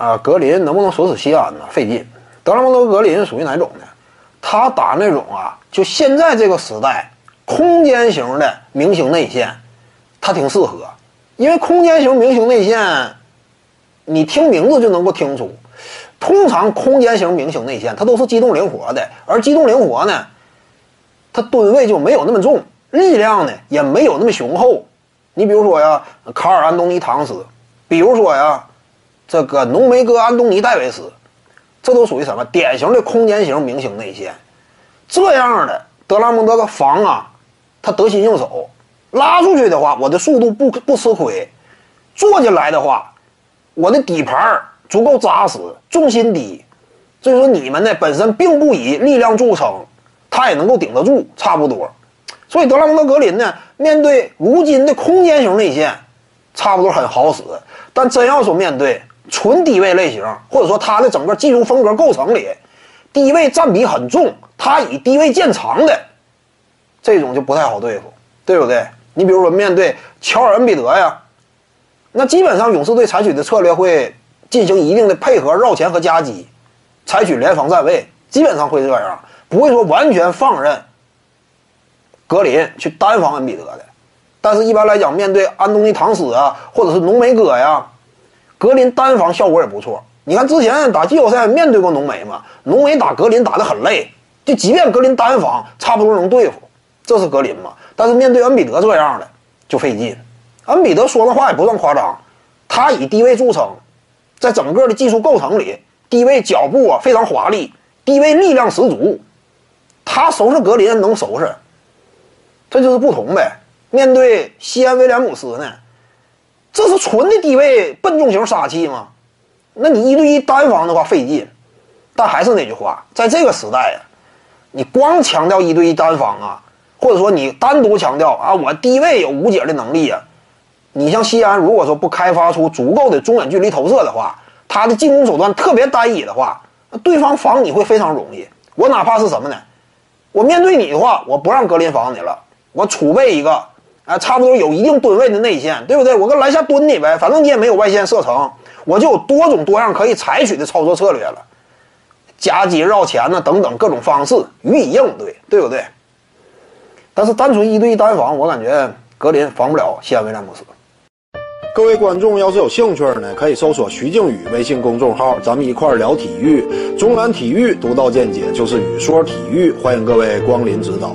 啊，格林能不能锁死西安呢？费劲。德拉蒙德格林属于哪种呢？他打那种啊，就现在这个时代，空间型的明星内线，他挺适合，因为空间型明星内线，你听名字就能够听出，通常空间型明星内线他都是机动灵活的，而机动灵活呢，他吨位就没有那么重，力量呢也没有那么雄厚。你比如说呀，卡尔安东尼唐斯，比如说呀。这个浓眉哥安东尼戴维斯，这都属于什么典型的空间型明星内线？这样的德拉蒙德的防啊，他得心应手，拉出去的话，我的速度不不吃亏；坐进来的话，我的底盘足够扎实，重心低。所以说你们呢本身并不以力量著称，他也能够顶得住，差不多。所以德拉蒙德格林呢，面对如今的空间型内线，差不多很好使。但真要说面对，纯低位类型，或者说他的整个技术风格构成里，低位占比很重，他以低位见长的这种就不太好对付，对不对？你比如说面对乔尔恩比德呀，那基本上勇士队采取的策略会进行一定的配合绕前和夹击，采取联防站位，基本上会这样，不会说完全放任格林去单防恩比德的。但是，一般来讲，面对安东尼唐斯啊，或者是浓眉哥呀。格林单防效果也不错，你看之前打季后赛面对过浓眉嘛？浓眉打格林打得很累，就即便格林单防差不多能对付，这是格林嘛？但是面对恩比德这样的就费劲。恩比德说的话也不算夸张，他以低位著称，在整个的技术构成里，低位脚步啊非常华丽，低位力量十足，他收拾格林能收拾，这就是不同呗。面对西安威廉姆斯呢？这是纯的低位笨重型杀器吗？那你一对一单防的话费劲，但还是那句话，在这个时代啊，你光强调一对一单防啊，或者说你单独强调啊，我低位有无解的能力啊，你像西安，如果说不开发出足够的中远距离投射的话，他的进攻手段特别单一的话，那对方防你会非常容易。我哪怕是什么呢？我面对你的话，我不让格林防你了，我储备一个。啊，差不多有一定吨位的内线，对不对？我跟篮下蹲你呗，反正你也没有外线射程，我就有多种多样可以采取的操作策略了，夹击、绕前呢，等等各种方式予以应对，对不对？但是单纯一对一单防，我感觉格林防不了西安威廉姆斯。各位观众要是有兴趣呢，可以搜索徐静宇微信公众号，咱们一块聊体育，中南体育独到见解就是语说体育，欢迎各位光临指导。